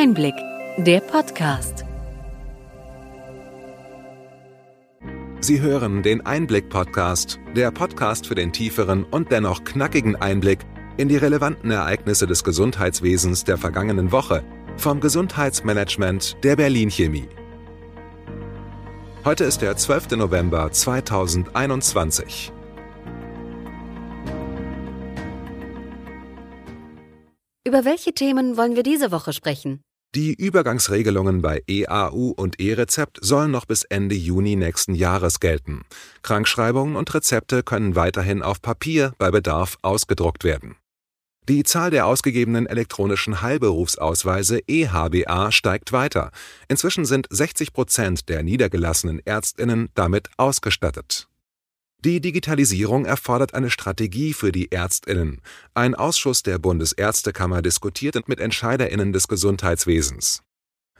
Einblick, der Podcast. Sie hören den Einblick-Podcast, der Podcast für den tieferen und dennoch knackigen Einblick in die relevanten Ereignisse des Gesundheitswesens der vergangenen Woche vom Gesundheitsmanagement der Berlin Chemie. Heute ist der 12. November 2021. Über welche Themen wollen wir diese Woche sprechen? Die Übergangsregelungen bei EAU und E-Rezept sollen noch bis Ende Juni nächsten Jahres gelten. Krankschreibungen und Rezepte können weiterhin auf Papier bei Bedarf ausgedruckt werden. Die Zahl der ausgegebenen elektronischen Heilberufsausweise EHBA steigt weiter. Inzwischen sind 60 Prozent der niedergelassenen Ärztinnen damit ausgestattet. Die Digitalisierung erfordert eine Strategie für die Ärztinnen. Ein Ausschuss der Bundesärztekammer diskutiert mit Entscheiderinnen des Gesundheitswesens.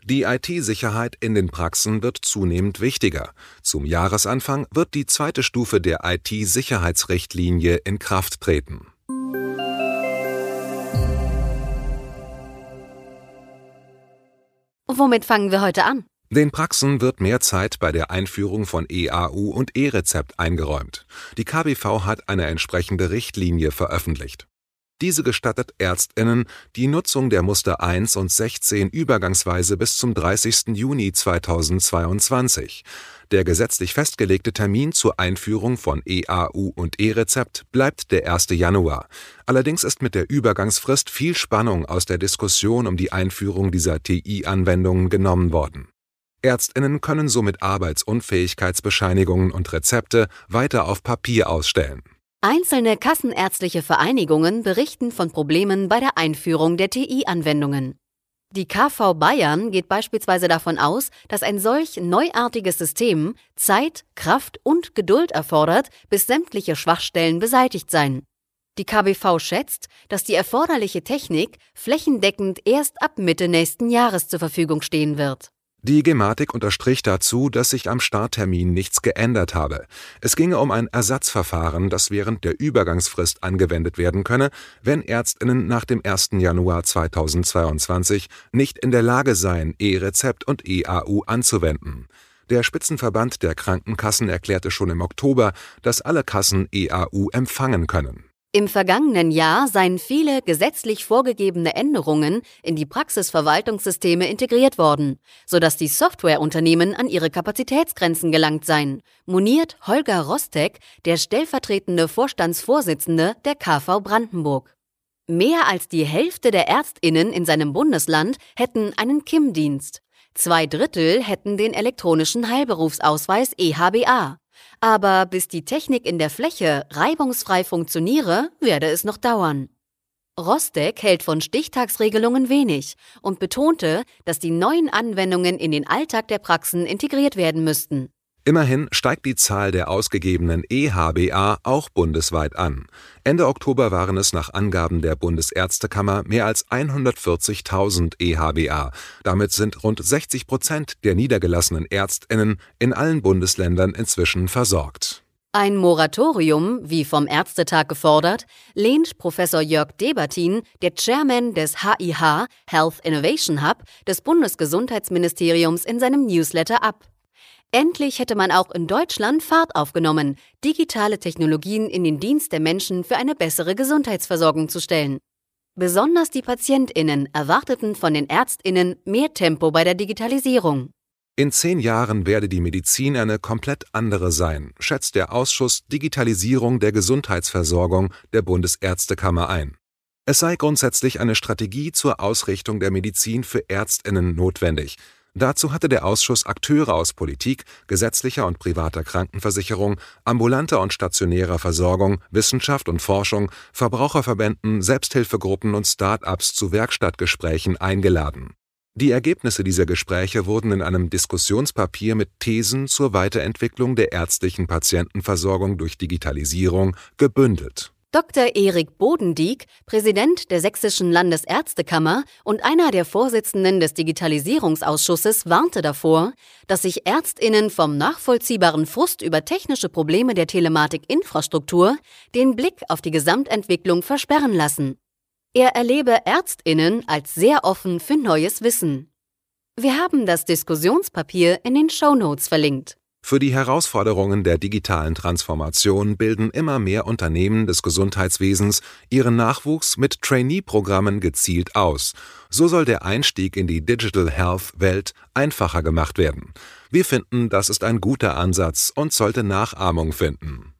Die IT-Sicherheit in den Praxen wird zunehmend wichtiger. Zum Jahresanfang wird die zweite Stufe der IT-Sicherheitsrichtlinie in Kraft treten. Womit fangen wir heute an? Den Praxen wird mehr Zeit bei der Einführung von EAU und E-Rezept eingeräumt. Die KBV hat eine entsprechende Richtlinie veröffentlicht. Diese gestattet Ärztinnen die Nutzung der Muster 1 und 16 übergangsweise bis zum 30. Juni 2022. Der gesetzlich festgelegte Termin zur Einführung von EAU und E-Rezept bleibt der 1. Januar. Allerdings ist mit der Übergangsfrist viel Spannung aus der Diskussion um die Einführung dieser TI-Anwendungen genommen worden. Ärztinnen können somit Arbeitsunfähigkeitsbescheinigungen und Rezepte weiter auf Papier ausstellen. Einzelne kassenärztliche Vereinigungen berichten von Problemen bei der Einführung der TI-Anwendungen. Die KV Bayern geht beispielsweise davon aus, dass ein solch neuartiges System Zeit, Kraft und Geduld erfordert, bis sämtliche Schwachstellen beseitigt seien. Die KBV schätzt, dass die erforderliche Technik flächendeckend erst ab Mitte nächsten Jahres zur Verfügung stehen wird. Die Gematik unterstrich dazu, dass sich am Starttermin nichts geändert habe. Es ginge um ein Ersatzverfahren, das während der Übergangsfrist angewendet werden könne, wenn Ärztinnen nach dem 1. Januar 2022 nicht in der Lage seien, E-Rezept und EAU anzuwenden. Der Spitzenverband der Krankenkassen erklärte schon im Oktober, dass alle Kassen EAU empfangen können. Im vergangenen Jahr seien viele gesetzlich vorgegebene Änderungen in die Praxisverwaltungssysteme integriert worden, sodass die Softwareunternehmen an ihre Kapazitätsgrenzen gelangt seien, moniert Holger Rostek, der stellvertretende Vorstandsvorsitzende der KV Brandenburg. Mehr als die Hälfte der Ärztinnen in seinem Bundesland hätten einen KIM-Dienst. Zwei Drittel hätten den elektronischen Heilberufsausweis EHBA. Aber bis die Technik in der Fläche reibungsfrei funktioniere, werde es noch dauern. Rostek hält von Stichtagsregelungen wenig und betonte, dass die neuen Anwendungen in den Alltag der Praxen integriert werden müssten. Immerhin steigt die Zahl der ausgegebenen EHBA auch bundesweit an. Ende Oktober waren es nach Angaben der Bundesärztekammer mehr als 140.000 EHBA. Damit sind rund 60 Prozent der niedergelassenen Ärztinnen in allen Bundesländern inzwischen versorgt. Ein Moratorium, wie vom Ärztetag gefordert, lehnt Professor Jörg Debertin, der Chairman des HIH Health Innovation Hub des Bundesgesundheitsministeriums in seinem Newsletter ab. Endlich hätte man auch in Deutschland Fahrt aufgenommen, digitale Technologien in den Dienst der Menschen für eine bessere Gesundheitsversorgung zu stellen. Besonders die Patientinnen erwarteten von den Ärztinnen mehr Tempo bei der Digitalisierung. In zehn Jahren werde die Medizin eine komplett andere sein, schätzt der Ausschuss Digitalisierung der Gesundheitsversorgung der Bundesärztekammer ein. Es sei grundsätzlich eine Strategie zur Ausrichtung der Medizin für Ärztinnen notwendig, Dazu hatte der Ausschuss Akteure aus Politik, gesetzlicher und privater Krankenversicherung, ambulanter und stationärer Versorgung, Wissenschaft und Forschung, Verbraucherverbänden, Selbsthilfegruppen und Start-ups zu Werkstattgesprächen eingeladen. Die Ergebnisse dieser Gespräche wurden in einem Diskussionspapier mit Thesen zur Weiterentwicklung der ärztlichen Patientenversorgung durch Digitalisierung gebündelt Dr. Erik Bodendieck, Präsident der Sächsischen Landesärztekammer und einer der Vorsitzenden des Digitalisierungsausschusses, warnte davor, dass sich Ärztinnen vom nachvollziehbaren Frust über technische Probleme der Telematikinfrastruktur den Blick auf die Gesamtentwicklung versperren lassen. Er erlebe Ärztinnen als sehr offen für neues Wissen. Wir haben das Diskussionspapier in den Shownotes verlinkt. Für die Herausforderungen der digitalen Transformation bilden immer mehr Unternehmen des Gesundheitswesens ihren Nachwuchs mit Trainee-Programmen gezielt aus. So soll der Einstieg in die Digital Health-Welt einfacher gemacht werden. Wir finden, das ist ein guter Ansatz und sollte Nachahmung finden.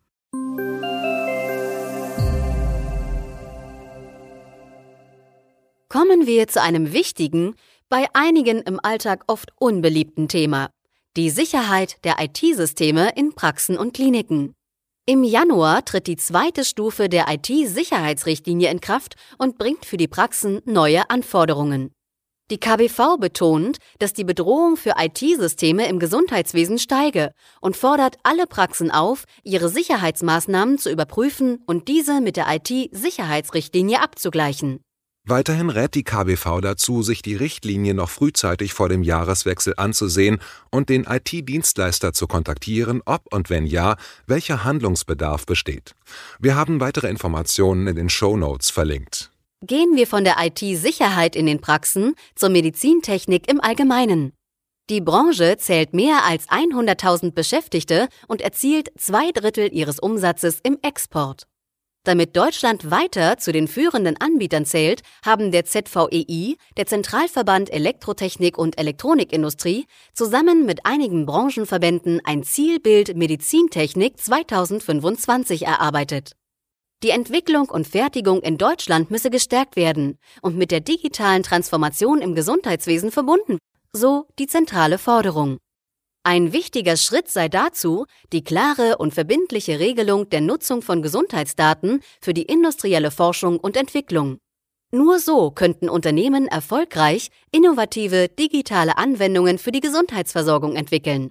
Kommen wir zu einem wichtigen, bei einigen im Alltag oft unbeliebten Thema, die Sicherheit der IT-Systeme in Praxen und Kliniken. Im Januar tritt die zweite Stufe der IT-Sicherheitsrichtlinie in Kraft und bringt für die Praxen neue Anforderungen. Die KBV betont, dass die Bedrohung für IT-Systeme im Gesundheitswesen steige und fordert alle Praxen auf, ihre Sicherheitsmaßnahmen zu überprüfen und diese mit der IT-Sicherheitsrichtlinie abzugleichen. Weiterhin rät die KBV dazu, sich die Richtlinie noch frühzeitig vor dem Jahreswechsel anzusehen und den IT-Dienstleister zu kontaktieren, ob und wenn ja, welcher Handlungsbedarf besteht. Wir haben weitere Informationen in den Show Notes verlinkt. Gehen wir von der IT-Sicherheit in den Praxen zur Medizintechnik im Allgemeinen. Die Branche zählt mehr als 100.000 Beschäftigte und erzielt zwei Drittel ihres Umsatzes im Export. Damit Deutschland weiter zu den führenden Anbietern zählt, haben der ZVEI, der Zentralverband Elektrotechnik und Elektronikindustrie, zusammen mit einigen Branchenverbänden ein Zielbild Medizintechnik 2025 erarbeitet. Die Entwicklung und Fertigung in Deutschland müsse gestärkt werden und mit der digitalen Transformation im Gesundheitswesen verbunden, so die zentrale Forderung. Ein wichtiger Schritt sei dazu die klare und verbindliche Regelung der Nutzung von Gesundheitsdaten für die industrielle Forschung und Entwicklung. Nur so könnten Unternehmen erfolgreich innovative digitale Anwendungen für die Gesundheitsversorgung entwickeln.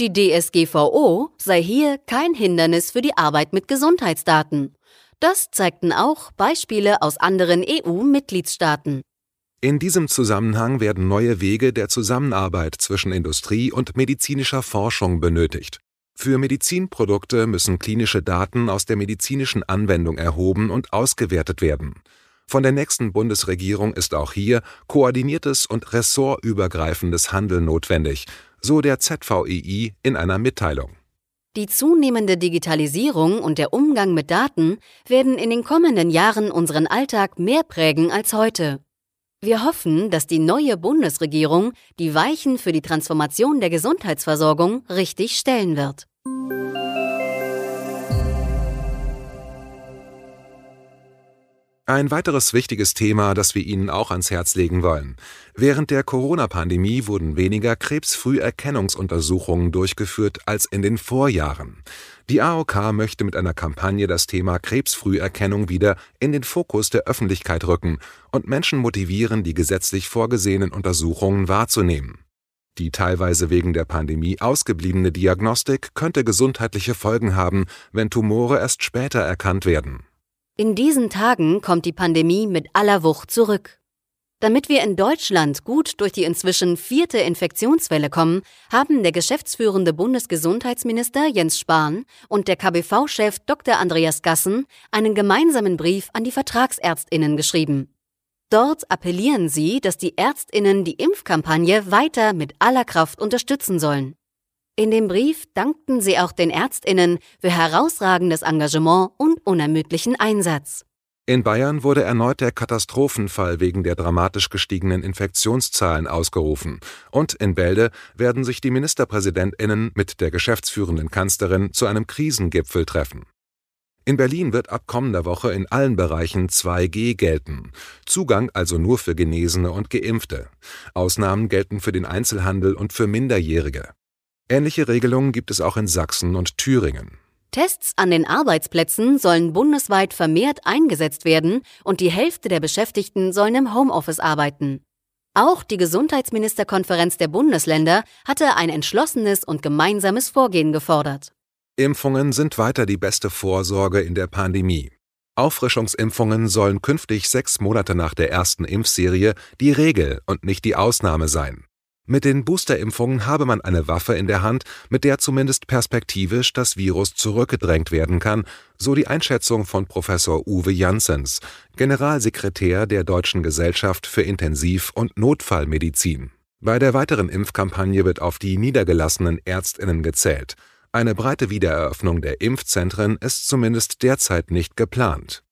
Die DSGVO sei hier kein Hindernis für die Arbeit mit Gesundheitsdaten. Das zeigten auch Beispiele aus anderen EU-Mitgliedstaaten. In diesem Zusammenhang werden neue Wege der Zusammenarbeit zwischen Industrie und medizinischer Forschung benötigt. Für Medizinprodukte müssen klinische Daten aus der medizinischen Anwendung erhoben und ausgewertet werden. Von der nächsten Bundesregierung ist auch hier koordiniertes und ressortübergreifendes Handeln notwendig, so der ZVEI in einer Mitteilung. Die zunehmende Digitalisierung und der Umgang mit Daten werden in den kommenden Jahren unseren Alltag mehr prägen als heute. Wir hoffen, dass die neue Bundesregierung die Weichen für die Transformation der Gesundheitsversorgung richtig stellen wird. Ein weiteres wichtiges Thema, das wir Ihnen auch ans Herz legen wollen. Während der Corona-Pandemie wurden weniger Krebsfrüherkennungsuntersuchungen durchgeführt als in den Vorjahren. Die AOK möchte mit einer Kampagne das Thema Krebsfrüherkennung wieder in den Fokus der Öffentlichkeit rücken und Menschen motivieren, die gesetzlich vorgesehenen Untersuchungen wahrzunehmen. Die teilweise wegen der Pandemie ausgebliebene Diagnostik könnte gesundheitliche Folgen haben, wenn Tumore erst später erkannt werden. In diesen Tagen kommt die Pandemie mit aller Wucht zurück. Damit wir in Deutschland gut durch die inzwischen vierte Infektionswelle kommen, haben der geschäftsführende Bundesgesundheitsminister Jens Spahn und der KBV-Chef Dr. Andreas Gassen einen gemeinsamen Brief an die Vertragsärztinnen geschrieben. Dort appellieren sie, dass die Ärztinnen die Impfkampagne weiter mit aller Kraft unterstützen sollen. In dem Brief dankten sie auch den Ärztinnen für herausragendes Engagement und unermüdlichen Einsatz. In Bayern wurde erneut der Katastrophenfall wegen der dramatisch gestiegenen Infektionszahlen ausgerufen, und in Bälde werden sich die Ministerpräsidentinnen mit der geschäftsführenden Kanzlerin zu einem Krisengipfel treffen. In Berlin wird ab kommender Woche in allen Bereichen 2G gelten, Zugang also nur für Genesene und Geimpfte. Ausnahmen gelten für den Einzelhandel und für Minderjährige. Ähnliche Regelungen gibt es auch in Sachsen und Thüringen. Tests an den Arbeitsplätzen sollen bundesweit vermehrt eingesetzt werden und die Hälfte der Beschäftigten sollen im Homeoffice arbeiten. Auch die Gesundheitsministerkonferenz der Bundesländer hatte ein entschlossenes und gemeinsames Vorgehen gefordert. Impfungen sind weiter die beste Vorsorge in der Pandemie. Auffrischungsimpfungen sollen künftig sechs Monate nach der ersten Impfserie die Regel und nicht die Ausnahme sein. Mit den Boosterimpfungen habe man eine Waffe in der Hand, mit der zumindest perspektivisch das Virus zurückgedrängt werden kann, so die Einschätzung von Professor Uwe Janssens, Generalsekretär der Deutschen Gesellschaft für Intensiv- und Notfallmedizin. Bei der weiteren Impfkampagne wird auf die niedergelassenen Ärztinnen gezählt. Eine breite Wiedereröffnung der Impfzentren ist zumindest derzeit nicht geplant.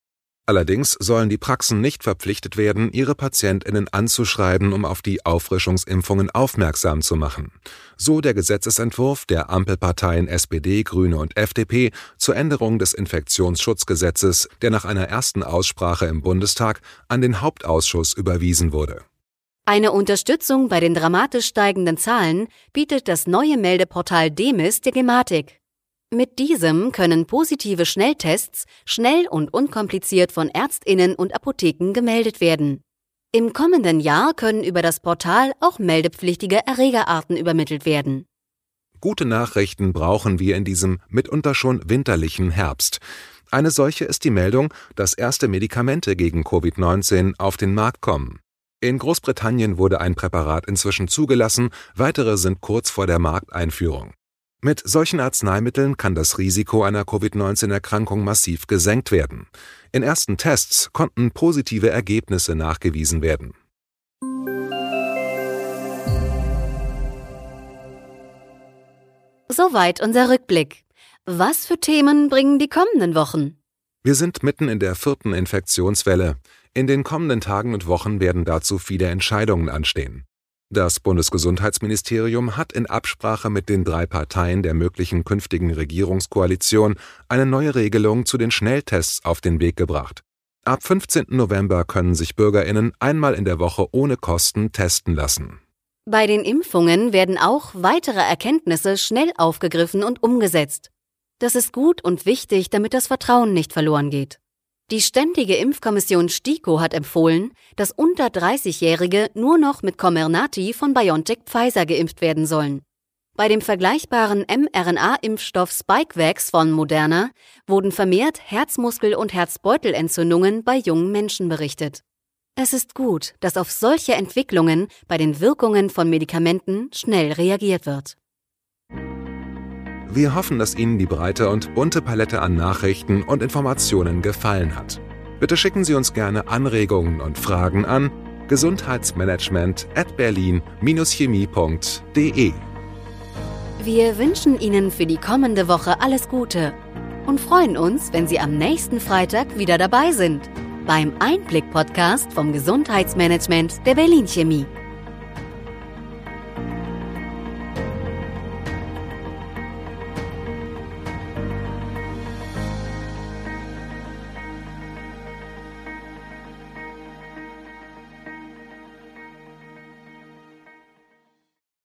Allerdings sollen die Praxen nicht verpflichtet werden, ihre Patientinnen anzuschreiben, um auf die Auffrischungsimpfungen aufmerksam zu machen. So der Gesetzesentwurf der Ampelparteien SPD, Grüne und FDP zur Änderung des Infektionsschutzgesetzes, der nach einer ersten Aussprache im Bundestag an den Hauptausschuss überwiesen wurde. Eine Unterstützung bei den dramatisch steigenden Zahlen bietet das neue Meldeportal Demis der Gematik. Mit diesem können positive Schnelltests schnell und unkompliziert von Ärztinnen und Apotheken gemeldet werden. Im kommenden Jahr können über das Portal auch meldepflichtige Erregerarten übermittelt werden. Gute Nachrichten brauchen wir in diesem mitunter schon winterlichen Herbst. Eine solche ist die Meldung, dass erste Medikamente gegen Covid-19 auf den Markt kommen. In Großbritannien wurde ein Präparat inzwischen zugelassen, weitere sind kurz vor der Markteinführung. Mit solchen Arzneimitteln kann das Risiko einer Covid-19-Erkrankung massiv gesenkt werden. In ersten Tests konnten positive Ergebnisse nachgewiesen werden. Soweit unser Rückblick. Was für Themen bringen die kommenden Wochen? Wir sind mitten in der vierten Infektionswelle. In den kommenden Tagen und Wochen werden dazu viele Entscheidungen anstehen. Das Bundesgesundheitsministerium hat in Absprache mit den drei Parteien der möglichen künftigen Regierungskoalition eine neue Regelung zu den Schnelltests auf den Weg gebracht. Ab 15. November können sich Bürgerinnen einmal in der Woche ohne Kosten testen lassen. Bei den Impfungen werden auch weitere Erkenntnisse schnell aufgegriffen und umgesetzt. Das ist gut und wichtig, damit das Vertrauen nicht verloren geht. Die Ständige Impfkommission STIKO hat empfohlen, dass unter 30-Jährige nur noch mit Comirnaty von BioNTech Pfizer geimpft werden sollen. Bei dem vergleichbaren mRNA-Impfstoff Spikevax von Moderna wurden vermehrt Herzmuskel- und Herzbeutelentzündungen bei jungen Menschen berichtet. Es ist gut, dass auf solche Entwicklungen bei den Wirkungen von Medikamenten schnell reagiert wird. Wir hoffen, dass Ihnen die breite und bunte Palette an Nachrichten und Informationen gefallen hat. Bitte schicken Sie uns gerne Anregungen und Fragen an gesundheitsmanagement at berlin-chemie.de. Wir wünschen Ihnen für die kommende Woche alles Gute und freuen uns, wenn Sie am nächsten Freitag wieder dabei sind beim Einblick-Podcast vom Gesundheitsmanagement der Berlin Chemie.